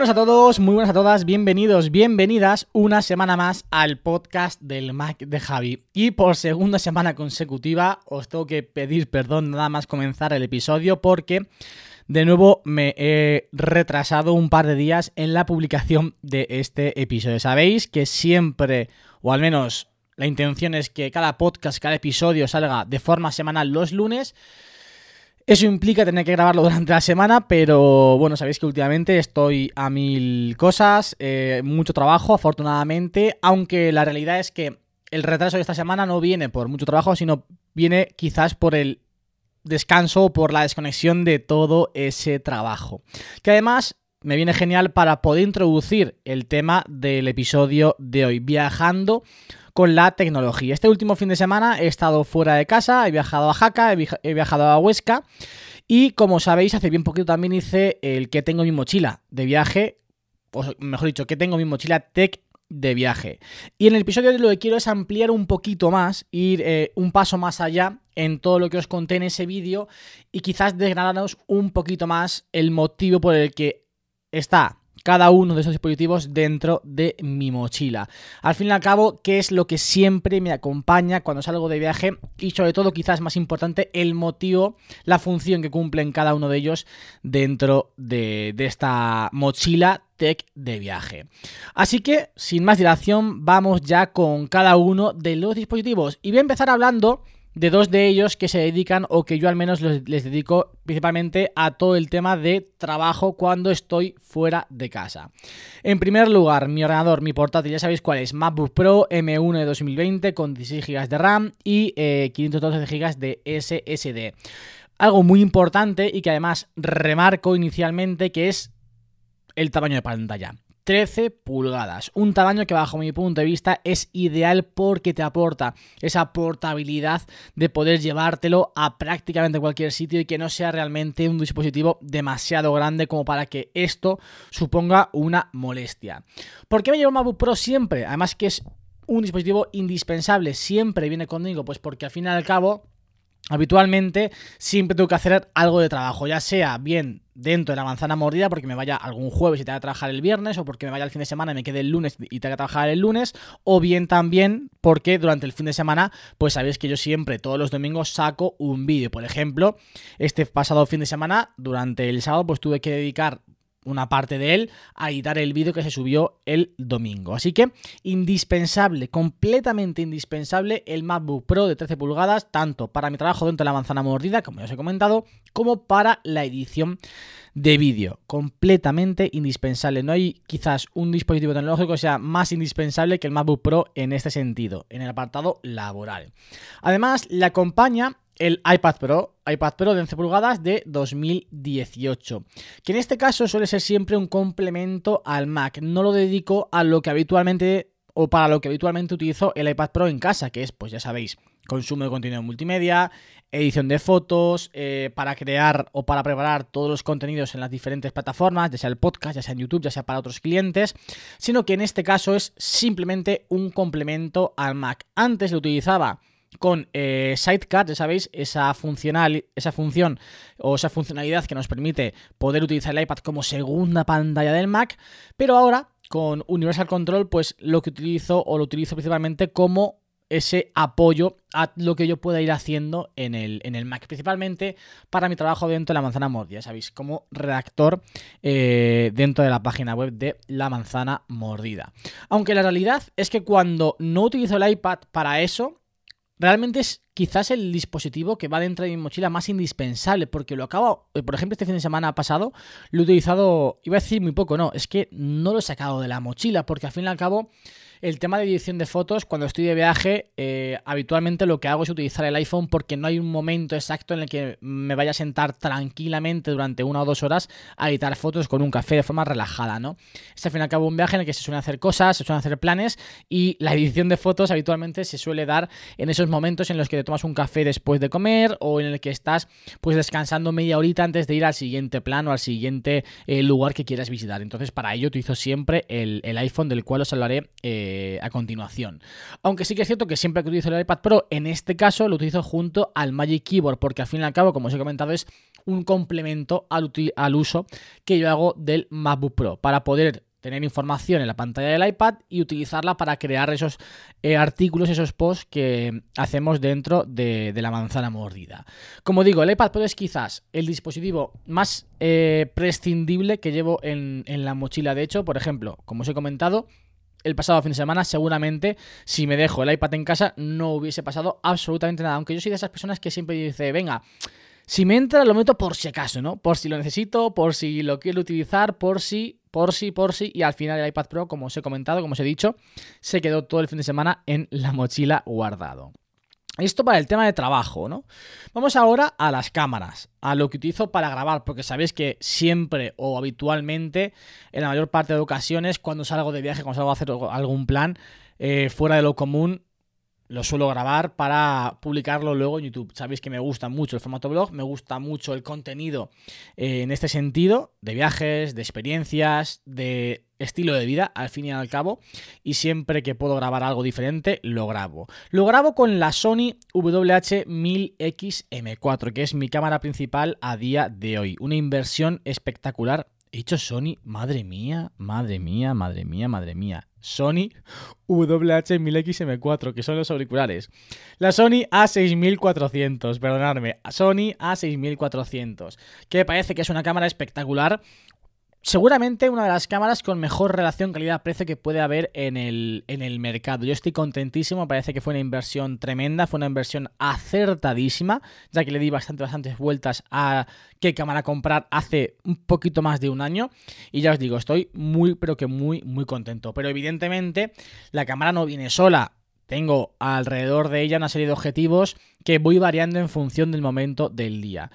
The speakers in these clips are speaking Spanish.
Buenas a todos, muy buenas a todas, bienvenidos, bienvenidas una semana más al podcast del Mac de Javi. Y por segunda semana consecutiva os tengo que pedir perdón nada más comenzar el episodio porque de nuevo me he retrasado un par de días en la publicación de este episodio. Sabéis que siempre, o al menos la intención es que cada podcast, cada episodio salga de forma semanal los lunes. Eso implica tener que grabarlo durante la semana, pero bueno, sabéis que últimamente estoy a mil cosas, eh, mucho trabajo, afortunadamente, aunque la realidad es que el retraso de esta semana no viene por mucho trabajo, sino viene quizás por el descanso o por la desconexión de todo ese trabajo. Que además me viene genial para poder introducir el tema del episodio de hoy, viajando con la tecnología. Este último fin de semana he estado fuera de casa, he viajado a Jaca, he, via- he viajado a Huesca y como sabéis hace bien poquito también hice el que tengo en mi mochila de viaje, o mejor dicho, que tengo en mi mochila tech de viaje. Y en el episodio de lo que quiero es ampliar un poquito más, ir eh, un paso más allá en todo lo que os conté en ese vídeo y quizás desgranaros un poquito más el motivo por el que está cada uno de esos dispositivos dentro de mi mochila. Al fin y al cabo, ¿qué es lo que siempre me acompaña cuando salgo de viaje? Y sobre todo, quizás más importante, el motivo, la función que cumplen cada uno de ellos dentro de, de esta mochila tech de viaje. Así que, sin más dilación, vamos ya con cada uno de los dispositivos. Y voy a empezar hablando de dos de ellos que se dedican o que yo al menos les dedico principalmente a todo el tema de trabajo cuando estoy fuera de casa. En primer lugar, mi ordenador, mi portátil, ya sabéis cuál es, MacBook Pro M1 de 2020 con 16 GB de RAM y eh, 512 GB de SSD. Algo muy importante y que además remarco inicialmente que es el tamaño de pantalla. 13 pulgadas, un tamaño que bajo mi punto de vista es ideal porque te aporta esa portabilidad de poder llevártelo a prácticamente cualquier sitio y que no sea realmente un dispositivo demasiado grande como para que esto suponga una molestia. ¿Por qué me llevo un MacBook Pro siempre? Además que es un dispositivo indispensable, siempre viene conmigo, pues porque al fin y al cabo habitualmente siempre tengo que hacer algo de trabajo, ya sea bien dentro de la manzana mordida porque me vaya algún jueves y tenga que trabajar el viernes o porque me vaya el fin de semana y me quede el lunes y tenga que trabajar el lunes o bien también porque durante el fin de semana pues sabéis que yo siempre todos los domingos saco un vídeo, por ejemplo este pasado fin de semana durante el sábado pues tuve que dedicar una parte de él a editar el vídeo que se subió el domingo. Así que indispensable, completamente indispensable el MacBook Pro de 13 pulgadas, tanto para mi trabajo dentro de la manzana mordida, como ya os he comentado, como para la edición de vídeo. Completamente indispensable. No hay quizás un dispositivo tecnológico que sea más indispensable que el MacBook Pro en este sentido, en el apartado laboral. Además, le acompaña el iPad Pro, iPad Pro de 11 pulgadas de 2018, que en este caso suele ser siempre un complemento al Mac. No lo dedico a lo que habitualmente o para lo que habitualmente utilizo el iPad Pro en casa, que es, pues ya sabéis, consumo de contenido multimedia, edición de fotos, eh, para crear o para preparar todos los contenidos en las diferentes plataformas, ya sea el podcast, ya sea en YouTube, ya sea para otros clientes, sino que en este caso es simplemente un complemento al Mac. Antes lo utilizaba con eh, Sidecar, ya sabéis, esa, funcional, esa función o esa funcionalidad que nos permite poder utilizar el iPad como segunda pantalla del Mac, pero ahora con Universal Control, pues lo que utilizo o lo utilizo principalmente como ese apoyo a lo que yo pueda ir haciendo en el, en el Mac, principalmente para mi trabajo dentro de la manzana mordida, ¿sabéis? Como redactor eh, dentro de la página web de la manzana mordida. Aunque la realidad es que cuando no utilizo el iPad para eso, realmente es quizás el dispositivo que va dentro de mi mochila más indispensable, porque lo acabo, eh, por ejemplo, este fin de semana pasado lo he utilizado, iba a decir muy poco, no, es que no lo he sacado de la mochila, porque al fin y al cabo el tema de edición de fotos, cuando estoy de viaje, eh, habitualmente lo que hago es utilizar el iPhone porque no hay un momento exacto en el que me vaya a sentar tranquilamente durante una o dos horas a editar fotos con un café de forma relajada, ¿no? Es al fin y al cabo un viaje en el que se suelen hacer cosas, se suelen hacer planes y la edición de fotos habitualmente se suele dar en esos momentos en los que te tomas un café después de comer o en el que estás pues descansando media horita antes de ir al siguiente plan o al siguiente eh, lugar que quieras visitar. Entonces para ello utilizo siempre el, el iPhone del cual os hablaré eh, a continuación. Aunque sí que es cierto que siempre que utilizo el iPad Pro, en este caso lo utilizo junto al Magic Keyboard, porque al fin y al cabo, como os he comentado, es un complemento al, uso que yo hago del MacBook Pro para poder tener información en la pantalla del iPad y utilizarla para crear esos eh, artículos, esos posts que hacemos dentro de, de la manzana mordida. Como digo, el iPad Pro es quizás el dispositivo más eh, prescindible que llevo en, en la mochila. De hecho, por ejemplo, como os he comentado, el pasado fin de semana, seguramente, si me dejo el iPad en casa, no hubiese pasado absolutamente nada. Aunque yo soy de esas personas que siempre dice, venga, si me entra, lo meto por si acaso, ¿no? Por si lo necesito, por si lo quiero utilizar, por si, por si, por si. Y al final el iPad Pro, como os he comentado, como os he dicho, se quedó todo el fin de semana en la mochila guardado. Esto para el tema de trabajo, ¿no? Vamos ahora a las cámaras, a lo que utilizo para grabar, porque sabéis que siempre o habitualmente, en la mayor parte de ocasiones, cuando salgo de viaje, cuando salgo a hacer algún plan eh, fuera de lo común, lo suelo grabar para publicarlo luego en YouTube. Sabéis que me gusta mucho el formato blog, me gusta mucho el contenido eh, en este sentido, de viajes, de experiencias, de estilo de vida, al fin y al cabo, y siempre que puedo grabar algo diferente, lo grabo. Lo grabo con la Sony WH-1000XM4, que es mi cámara principal a día de hoy. Una inversión espectacular. He dicho Sony, madre mía, madre mía, madre mía, madre mía. Sony WH-1000XM4, que son los auriculares. La Sony A6400, perdonadme, Sony A6400, que parece que es una cámara espectacular. Seguramente una de las cámaras con mejor relación calidad-precio que puede haber en el, en el mercado. Yo estoy contentísimo, parece que fue una inversión tremenda, fue una inversión acertadísima, ya que le di bastante, bastantes vueltas a qué cámara comprar hace un poquito más de un año. Y ya os digo, estoy muy, pero que muy, muy contento. Pero evidentemente la cámara no viene sola. Tengo alrededor de ella una serie de objetivos que voy variando en función del momento del día.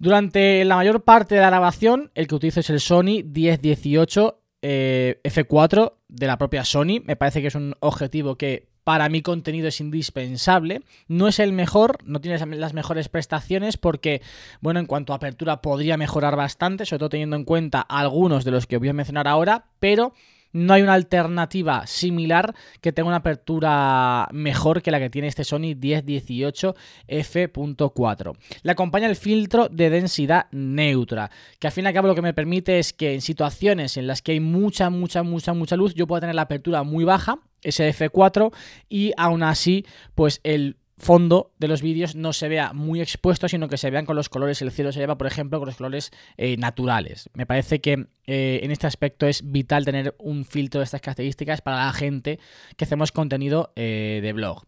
Durante la mayor parte de la grabación, el que utilizo es el Sony 1018 eh, F4 de la propia Sony. Me parece que es un objetivo que para mi contenido es indispensable. No es el mejor, no tiene las mejores prestaciones porque, bueno, en cuanto a apertura podría mejorar bastante, sobre todo teniendo en cuenta algunos de los que voy a mencionar ahora, pero no hay una alternativa similar que tenga una apertura mejor que la que tiene este Sony 1018 f.4. Le acompaña el filtro de densidad neutra, que al fin y al cabo lo que me permite es que en situaciones en las que hay mucha, mucha, mucha, mucha luz, yo pueda tener la apertura muy baja, ese f4, y aún así, pues el fondo de los vídeos no se vea muy expuesto, sino que se vean con los colores, el cielo se lleva, por ejemplo, con los colores eh, naturales. Me parece que eh, en este aspecto es vital tener un filtro de estas características para la gente que hacemos contenido eh, de blog.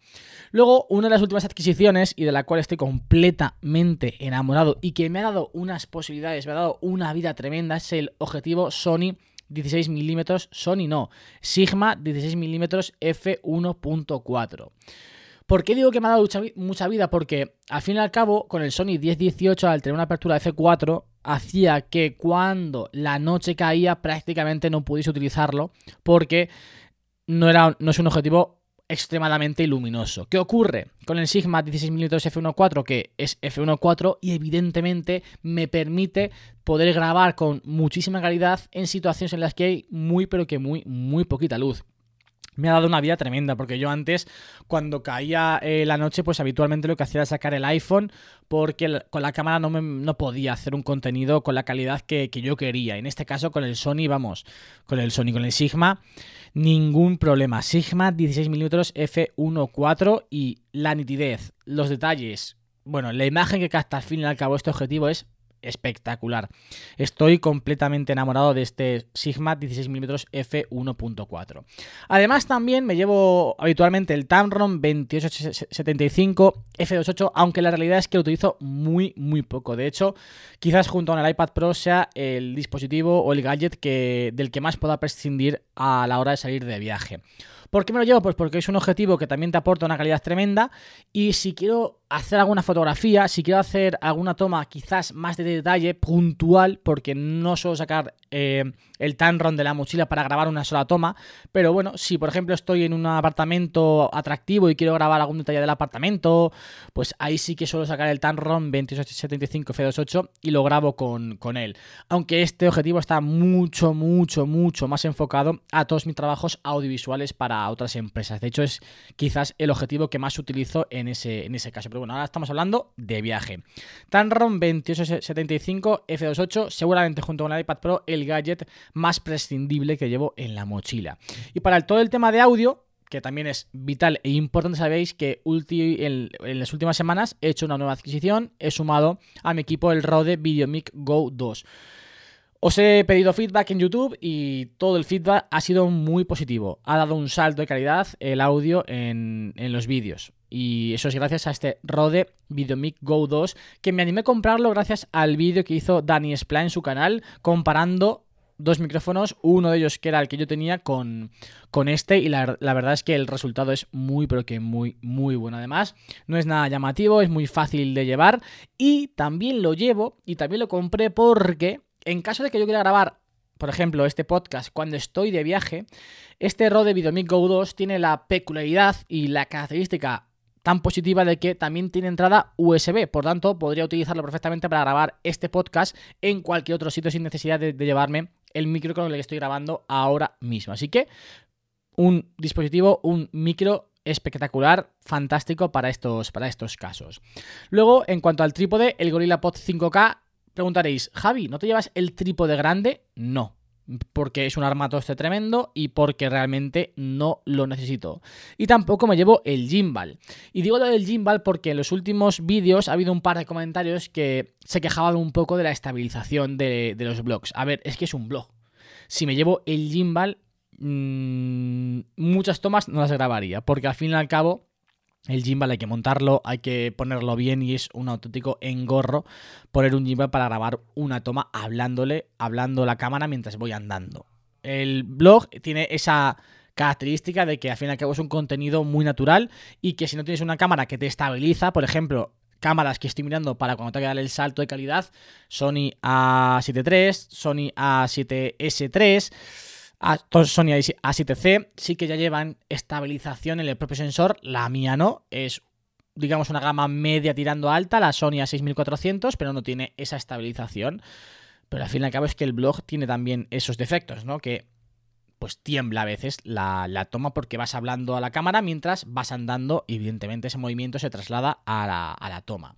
Luego, una de las últimas adquisiciones y de la cual estoy completamente enamorado y que me ha dado unas posibilidades, me ha dado una vida tremenda, es el objetivo Sony 16 milímetros, Sony no, Sigma 16 milímetros f1.4. ¿Por qué digo que me ha dado mucha, vida? Porque al fin y al cabo, con el Sony 1018, al tener una apertura f4, hacía que cuando la noche caía prácticamente no pudiese utilizarlo porque no, era, no es un objetivo extremadamente luminoso. ¿Qué ocurre con el Sigma 16mm f1.4 que es f1.4 y evidentemente me permite poder grabar con muchísima calidad en situaciones en las que hay muy pero que muy muy poquita luz? Me ha dado una vida tremenda, porque yo antes, cuando caía eh, la noche, pues habitualmente lo que hacía era sacar el iPhone, porque con la cámara no, me, no, podía hacer un contenido con la calidad que, que, yo quería. En este caso, con el Sony, vamos, con el Sony, con el Sigma, ningún problema. Sigma 16mm f1.4 y la nitidez, los detalles, bueno, la imagen que capta al fin y al cabo este objetivo es espectacular. Estoy completamente enamorado de este Sigma 16mm f1.4. Además también me llevo habitualmente el Tamron 2875 f2.8, aunque la realidad es que lo utilizo muy muy poco. De hecho, quizás junto con el iPad Pro sea el dispositivo o el gadget que, del que más pueda prescindir a la hora de salir de viaje. ¿Por qué me lo llevo? Pues porque es un objetivo que también te aporta una calidad tremenda y si quiero hacer alguna fotografía, si quiero hacer alguna toma quizás más de detalle, puntual, porque no suelo sacar eh, el Tamron de la mochila para grabar una sola toma, pero bueno, si por ejemplo estoy en un apartamento atractivo y quiero grabar algún detalle del apartamento, pues ahí sí que suelo sacar el Tamron 2875 F28 y lo grabo con, con él. Aunque este objetivo está mucho, mucho, mucho más enfocado a todos mis trabajos audiovisuales para otras empresas. De hecho, es quizás el objetivo que más utilizo en ese, en ese caso. Bueno, ahora estamos hablando de viaje. Tamron 2875 F28, seguramente junto con el iPad Pro, el gadget más prescindible que llevo en la mochila. Y para todo el tema de audio, que también es vital e importante, sabéis que en, en las últimas semanas he hecho una nueva adquisición, he sumado a mi equipo el Rode VideoMic Go 2. Os he pedido feedback en YouTube y todo el feedback ha sido muy positivo. Ha dado un salto de calidad el audio en, en los vídeos. Y eso es gracias a este Rode VideoMic Go 2 que me animé a comprarlo gracias al vídeo que hizo Dani Spla en su canal comparando dos micrófonos, uno de ellos que era el que yo tenía con, con este y la, la verdad es que el resultado es muy pero que muy muy bueno. Además no es nada llamativo, es muy fácil de llevar y también lo llevo y también lo compré porque en caso de que yo quiera grabar por ejemplo, este podcast, cuando estoy de viaje, este Rode VideoMic Go 2 tiene la peculiaridad y la característica tan positiva de que también tiene entrada USB, por tanto podría utilizarlo perfectamente para grabar este podcast en cualquier otro sitio sin necesidad de, llevarme el micro con el que estoy grabando ahora mismo. Así que un dispositivo, un micro espectacular, fantástico para estos, para estos casos. Luego, en cuanto al trípode, el Gorilla Pod 5K, preguntaréis, Javi, ¿no te llevas el trípode grande? No, porque es un armatoste tremendo y porque realmente no lo necesito. Y tampoco me llevo el gimbal. Y digo lo del gimbal porque en los últimos vídeos ha habido un par de comentarios que se quejaban un poco de la estabilización de, los blogs. A ver, es que es un blog. Si me llevo el gimbal, mmm, muchas tomas no las grabaría, porque al fin y al cabo el gimbal hay que montarlo, hay que ponerlo bien y es un auténtico engorro poner un gimbal para grabar una toma hablándole, hablando la cámara mientras voy andando. El blog tiene esa característica de que al fin y al cabo es un contenido muy natural y que si no tienes una cámara que te estabiliza, por ejemplo, cámaras que estoy mirando para cuando tenga que dar el salto de calidad, Sony A7 III, Sony A7S3, a- todos Sony A7C sí que ya llevan estabilización en el propio sensor, la mía no, es digamos una gama media tirando alta, la Sony A6400, pero no tiene esa estabilización. Pero al fin y al cabo es que el blog tiene también esos defectos, ¿no? Que pues tiembla a veces la, la toma porque vas hablando a la cámara mientras vas andando evidentemente ese movimiento se traslada a la, a la toma.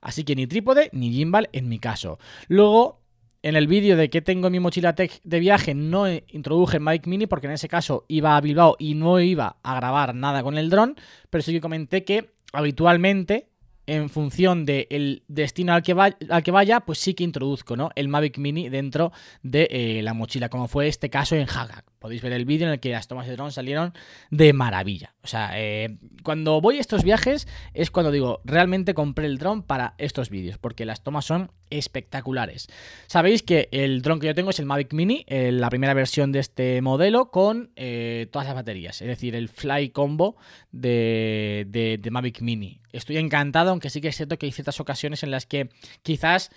Así que ni trípode ni gimbal en mi caso. Luego, en el vídeo de que tengo en mi mochila tech de viaje no introduje Mic Mini porque en ese caso iba a Bilbao y no iba a grabar nada con el dron, pero sí que comenté que habitualmente en función del destino al que, va- al que vaya, pues sí que introduzco ¿no? el Mavic Mini dentro de eh, la mochila, como fue este caso en Hagak. Podéis ver el vídeo en el que las tomas de dron salieron de maravilla. O sea, eh, cuando voy a estos viajes es cuando digo, realmente compré el dron para estos vídeos, porque las tomas son espectaculares. Sabéis que el dron que yo tengo es el Mavic Mini, eh, la primera versión de este modelo con eh, todas las baterías, es decir, el Fly Combo de, de, Mavic Mini. Estoy encantado, aunque sí que es cierto que hay ciertas ocasiones en las que quizás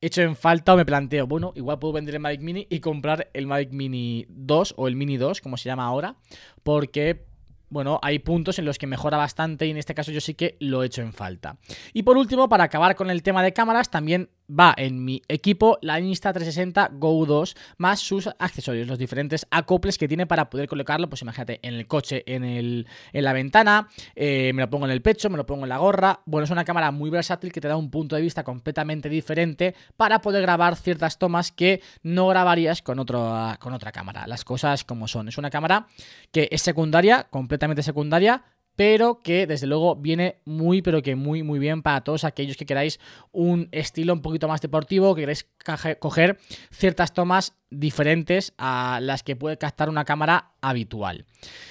echo en falta o me planteo, bueno, igual puedo vender el Mavic Mini y comprar el Mavic Mini 2 o el Mini 2, como se llama ahora, porque bueno, hay puntos en los que mejora bastante y en este caso yo sí que lo echo en falta. Y por último, para acabar con el tema de cámaras, también va en mi equipo la Insta360 Go 2 más sus accesorios, los diferentes acoples que tiene para poder colocarlo, pues imagínate, en el coche, en, el, en la ventana, eh, me lo pongo en el pecho, me lo pongo en la gorra. Bueno, es una cámara muy versátil que te da un punto de vista completamente diferente para poder grabar ciertas tomas que no grabarías con, otro, con otra cámara. Las cosas como son. Es una cámara que es secundaria, completamente secundaria, pero que desde luego viene muy, pero que muy, muy bien para todos aquellos que queráis un estilo un poquito más deportivo, que queráis coger ciertas tomas diferentes a las que puede captar una cámara habitual.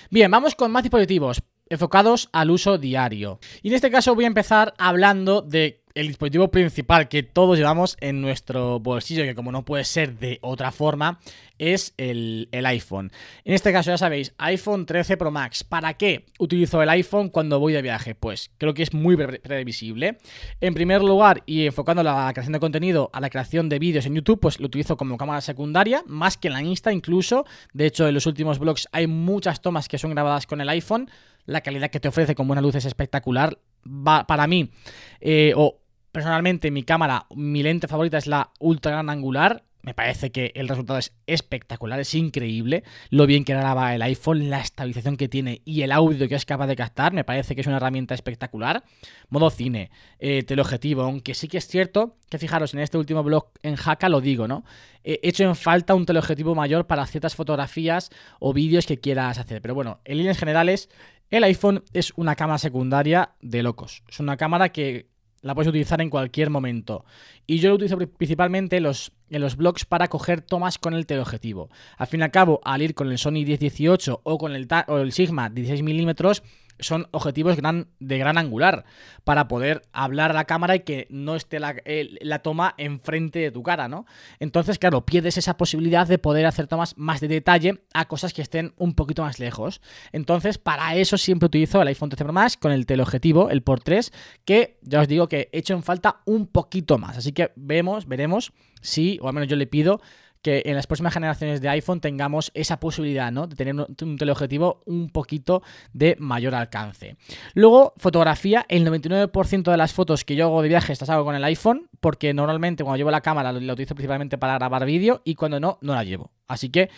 Bien, vamos con más dispositivos enfocados al uso diario. Y en este caso voy a empezar hablando de el dispositivo principal que todos llevamos en nuestro bolsillo, que como no puede ser de otra forma, es el, el iPhone. En este caso ya sabéis, iPhone 13 Pro Max. ¿Para qué utilizo el iPhone cuando voy de viaje? Pues creo que es muy pre- previsible. En primer lugar, y enfocando la creación de contenido a la creación de vídeos en YouTube, pues lo utilizo como cámara secundaria, más que en la Insta incluso. De hecho, en los últimos vlogs hay muchas tomas que son grabadas con el iPhone. La calidad que te ofrece con buena luz es espectacular. Para mí, eh, o personalmente, mi cámara, mi lente favorita es la ultra gran angular. Me parece que el resultado es espectacular, es increíble lo bien que graba el iPhone, la estabilización que tiene y el audio que es capaz de captar. Me parece que es una herramienta espectacular. Modo cine, eh, teleobjetivo, aunque sí que es cierto que fijaros, en este último blog en Haka lo digo, ¿no? He hecho en falta un teleobjetivo mayor para ciertas fotografías o vídeos que quieras hacer. Pero bueno, en líneas generales, el iPhone es una cámara secundaria de locos. Es una cámara que la puedes utilizar en cualquier momento. Y yo lo utilizo pri- principalmente en los, en los blogs para coger tomas con el teleobjetivo. Al fin y al cabo, al ir con el Sony 1018 o con el, o el Sigma 16 milímetros, son objetivos de gran angular para poder hablar a la cámara y que no esté la, toma enfrente de tu cara, ¿no? Entonces, claro, pierdes esa posibilidad de poder hacer tomas más de detalle a cosas que estén un poquito más lejos. Entonces, para eso siempre utilizo el iPhone 13 Pro Max con el teleobjetivo, el por 3, que ya os digo que he hecho en falta un poquito más. Así que vemos, veremos si, o al menos yo le pido que en las próximas generaciones de iPhone tengamos esa posibilidad, ¿no? De tener un, teleobjetivo un poquito de mayor alcance. Luego, fotografía, el 99% de las fotos que yo hago de viaje las hago con el iPhone, porque normalmente cuando llevo la cámara la utilizo principalmente para grabar vídeo y cuando no, no la llevo. Así que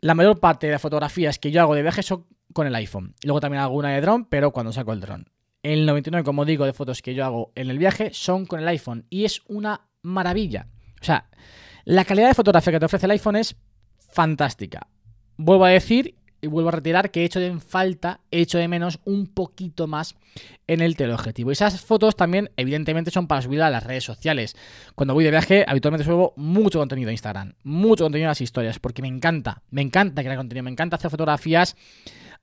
la mayor parte de las fotografías que yo hago de viaje son con el iPhone. Luego también hago una de dron, pero cuando saco el dron. El 99, como digo, de fotos que yo hago en el viaje son con el iPhone y es una maravilla. O sea, la calidad de fotografía que te ofrece el iPhone es fantástica. Vuelvo a decir y vuelvo a retirar que he hecho en falta, he hecho de menos un poquito más en el teleobjetivo. Y esas fotos también, evidentemente, son para subir a las redes sociales. Cuando voy de viaje, habitualmente subo mucho contenido a Instagram, mucho contenido a las historias, porque me encanta, me encanta crear contenido, me encanta hacer fotografías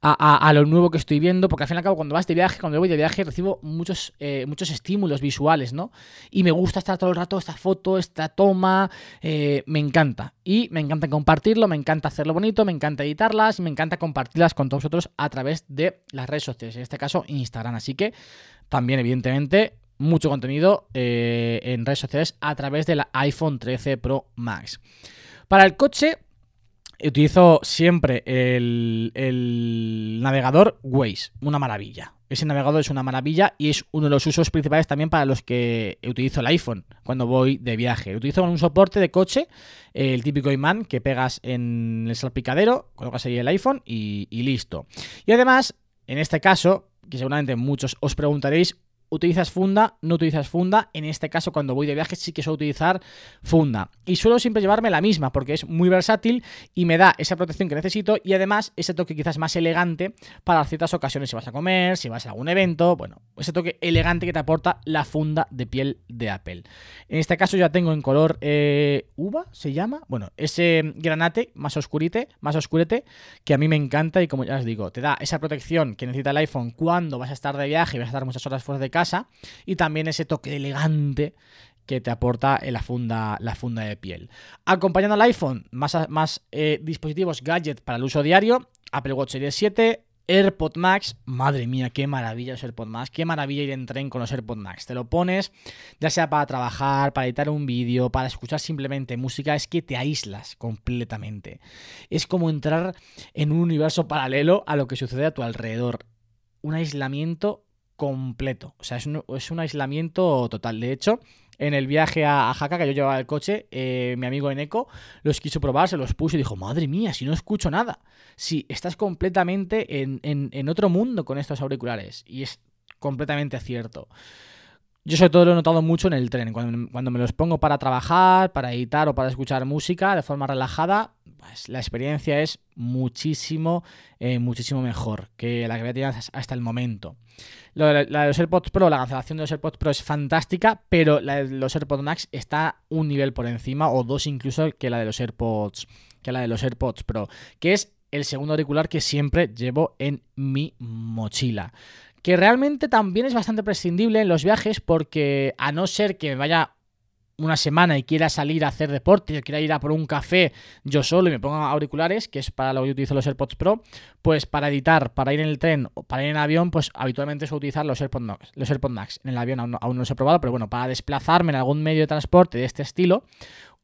a, lo nuevo que estoy viendo, porque al fin y al cabo, cuando vas de viaje, cuando voy de viaje, recibo muchos, eh, muchos estímulos visuales, ¿no? Y me gusta estar todo el rato, esta foto, esta toma, eh, me encanta. Y me encanta compartirlo, me encanta hacerlo bonito, me encanta editarlas me encanta compartirlas con todos vosotros a través de las redes sociales, en este caso Instagram. Así que también, evidentemente, mucho contenido eh, en redes sociales a través del iPhone 13 Pro Max. Para el coche, utilizo siempre el, navegador Waze, una maravilla. Ese navegador es una maravilla y es uno de los usos principales también para los que utilizo el iPhone cuando voy de viaje. Utilizo un soporte de coche, el típico imán que pegas en el salpicadero, colocas ahí el iPhone y listo. Y además, en este caso, que seguramente muchos os preguntaréis, ¿Utilizas funda? ¿No utilizas funda? En este caso, cuando voy de viaje, sí que suelo utilizar funda. Y suelo siempre llevarme la misma, porque es muy versátil y me da esa protección que necesito y además ese toque quizás más elegante para ciertas ocasiones, si vas a comer, si vas a algún evento, bueno, ese toque elegante que te aporta la funda de piel de Apple. En este caso ya tengo en color eh, uva, se llama, bueno, ese granate más oscurite, más oscurete, que a mí me encanta y como ya os digo, te da esa protección que necesita el iPhone cuando vas a estar de viaje y vas a estar muchas horas fuera de casa y también ese toque elegante que te aporta en la funda, la funda de piel. Acompañando al iPhone, más, más eh, dispositivos gadget para el uso diario, Apple Watch Series 7, AirPod Max, madre mía, qué maravilla los AirPod Max, qué maravilla ir en tren con los AirPod Max. Te lo pones, ya sea para trabajar, para editar un vídeo, para escuchar simplemente música, es que te aíslas completamente. Es como entrar en un universo paralelo a lo que sucede a tu alrededor. Un aislamiento completo. O sea, es un, es un aislamiento total. De hecho, en el viaje a, Jaca, que yo llevaba el coche, eh, mi amigo Eneco los quiso probar, se los puso y dijo, madre mía, si no escucho nada. Si estás completamente en, en- en otro mundo con estos auriculares. Y es completamente cierto. Yo sobre todo lo he notado mucho en el tren. Cuando, cuando me los pongo para trabajar, para editar o para escuchar música de forma relajada, pues la experiencia es muchísimo, eh, muchísimo mejor que la que había tenido hasta el momento. La de los AirPods Pro, la cancelación de los AirPods Pro es fantástica, pero la de los AirPods Max está un nivel por encima, o dos incluso, que la de los AirPods, que la de los AirPods Pro, que es el segundo auricular que siempre llevo en mi mochila que realmente también es bastante prescindible en los viajes porque a no ser que me vaya una semana y quiera salir a hacer deporte, o quiera ir a por un café yo solo y me ponga auriculares, que es para lo que utilizo los AirPods Pro, pues para editar, para ir en el tren o para ir en avión, pues habitualmente suelo utilizar los AirPods Max. Los AirPods Max. En el avión aún no, aún no los he probado, pero bueno, para desplazarme en algún medio de transporte de este estilo,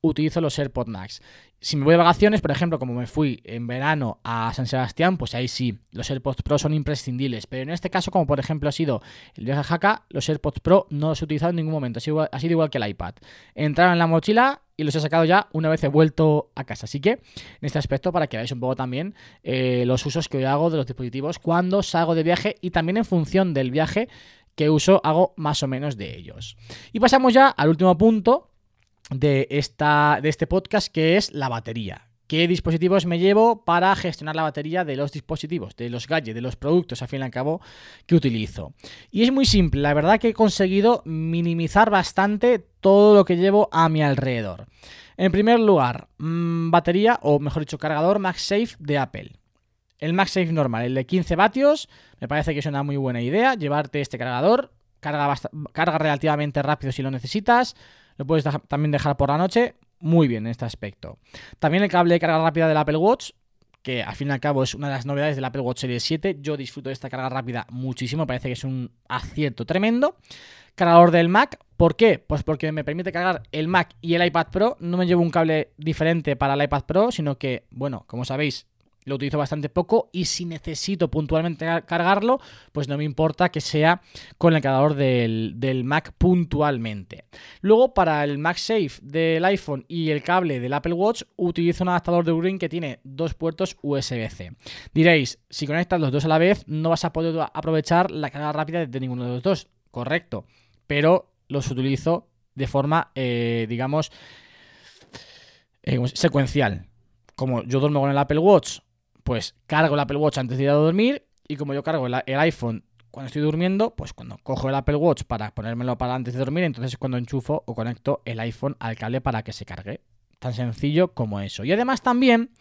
utilizo los AirPods Max. Si me voy de vacaciones, por ejemplo, como me fui en verano a San Sebastián, pues ahí sí, los AirPods Pro son imprescindibles. Pero en este caso, como por ejemplo ha sido el viaje a Jaca, los AirPods Pro no los he utilizado en ningún momento. Ha sido, igual, ha sido igual que el iPad. Entraron en la mochila y los he sacado ya una vez he vuelto a casa. Así que, en este aspecto, para que veáis un poco también eh, los usos que yo hago de los dispositivos cuando salgo de viaje y también en función del viaje que uso, hago más o menos de ellos. Y pasamos ya al último punto de, esta, de este podcast, que es la batería. ¿Qué dispositivos me llevo para gestionar la batería de los dispositivos, de los gadgets, de los productos, al fin y al cabo, que utilizo? Y es muy simple, la verdad que he conseguido minimizar bastante todo lo que llevo a mi alrededor. En primer lugar, mmm, batería, o mejor dicho, cargador MagSafe de Apple. El MagSafe normal, el de 15 vatios, me parece que es una muy buena idea llevarte este cargador. Carga, carga relativamente rápido si lo necesitas. Lo puedes también dejar por la noche. Muy bien en este aspecto. También el cable de carga rápida del Apple Watch, que al fin y al cabo es una de las novedades del Apple Watch Series 7. Yo disfruto de esta carga rápida muchísimo, parece que es un acierto tremendo. Cargador del Mac, ¿por qué? Pues porque me permite cargar el Mac y el iPad Pro. No me llevo un cable diferente para el iPad Pro, sino que, bueno, como sabéis, lo utilizo bastante poco y si necesito puntualmente cargarlo, pues no me importa que sea con el cargador del, del, Mac puntualmente. Luego, para el MagSafe del iPhone y el cable del Apple Watch, utilizo un adaptador de Ugreen que tiene dos puertos USB-C. Diréis, si conectas los dos a la vez, no vas a poder aprovechar la carga rápida de ninguno de los dos. Correcto. Pero los utilizo de forma, eh, digamos, eh, secuencial. Como yo duermo con el Apple Watch, pues cargo el Apple Watch antes de ir a dormir y como yo cargo el, iPhone cuando estoy durmiendo, pues cuando cojo el Apple Watch para ponérmelo para antes de dormir, entonces es cuando enchufo o conecto el iPhone al cable para que se cargue. Tan sencillo como eso. Y además también,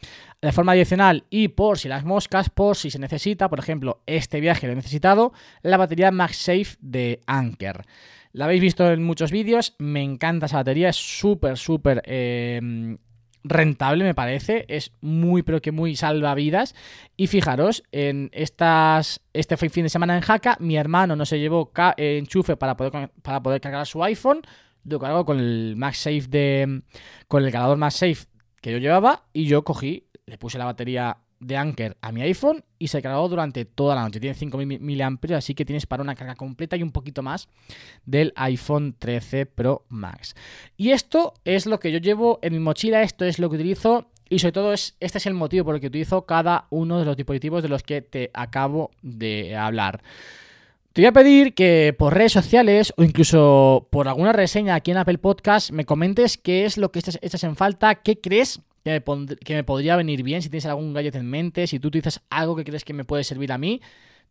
de forma adicional y por si las moscas, por si se necesita, por ejemplo, este viaje lo he necesitado, la batería MagSafe de Anker. La habéis visto en muchos vídeos, me encanta esa batería, es súper, súper eh, rentable, me parece. Es muy, pero que muy salvavidas. Y fijaros, en estas, este fin de semana en Jaca, mi hermano no se llevó enchufe para poder, para poder cargar su iPhone. Lo cargo con el MagSafe de. con el cargador MagSafe que yo llevaba. Y yo cogí, le puse la batería de Anker a mi iPhone y se cargó durante toda la noche. Tiene 5.000 mAh, así que tienes para una carga completa y un poquito más del iPhone 13 Pro Max. Y esto es lo que yo llevo en mi mochila, esto es lo que utilizo y sobre todo es, este es el motivo por el que utilizo cada uno de los dispositivos de los que te acabo de hablar. Te voy a pedir que por redes sociales o incluso por alguna reseña aquí en Apple Podcast me comentes qué es lo que echas en falta, qué crees que me, que me, podría venir bien, si tienes algún gadget en mente, si tú utilizas algo que crees que me puede servir a mí,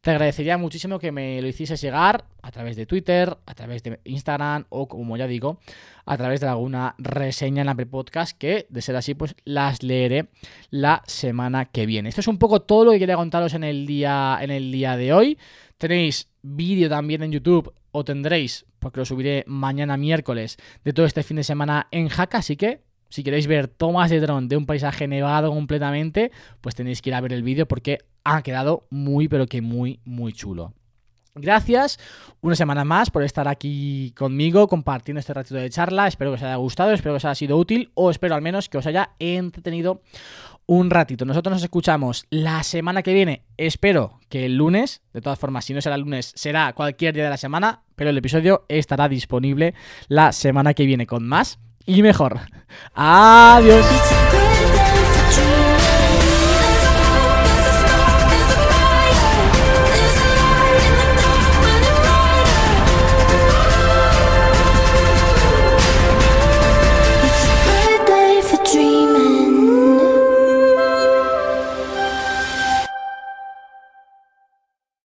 te agradecería muchísimo que me lo hicieses llegar a través de Twitter, a través de Instagram o, como ya digo, a través de alguna reseña en Apple Podcast que, de ser así, pues las leeré la semana que viene. Esto es un poco todo lo que quería contaros en el día, en el día de hoy. Tenéis vídeo también en YouTube o tendréis, porque lo subiré mañana miércoles, de todo este fin de semana en Jaca, así que si queréis ver tomas de dron de un paisaje nevado completamente, pues tenéis que ir a ver el vídeo porque ha quedado muy, pero que muy, muy chulo. Gracias una semana más por estar aquí conmigo compartiendo este ratito de charla. Espero que os haya gustado, espero que os haya sido útil o espero al menos que os haya entretenido un ratito. Nosotros nos escuchamos la semana que viene. Espero que el lunes, de todas formas, si no será el lunes, será cualquier día de la semana, pero el episodio estará disponible la semana que viene con más y mejor. Adiós.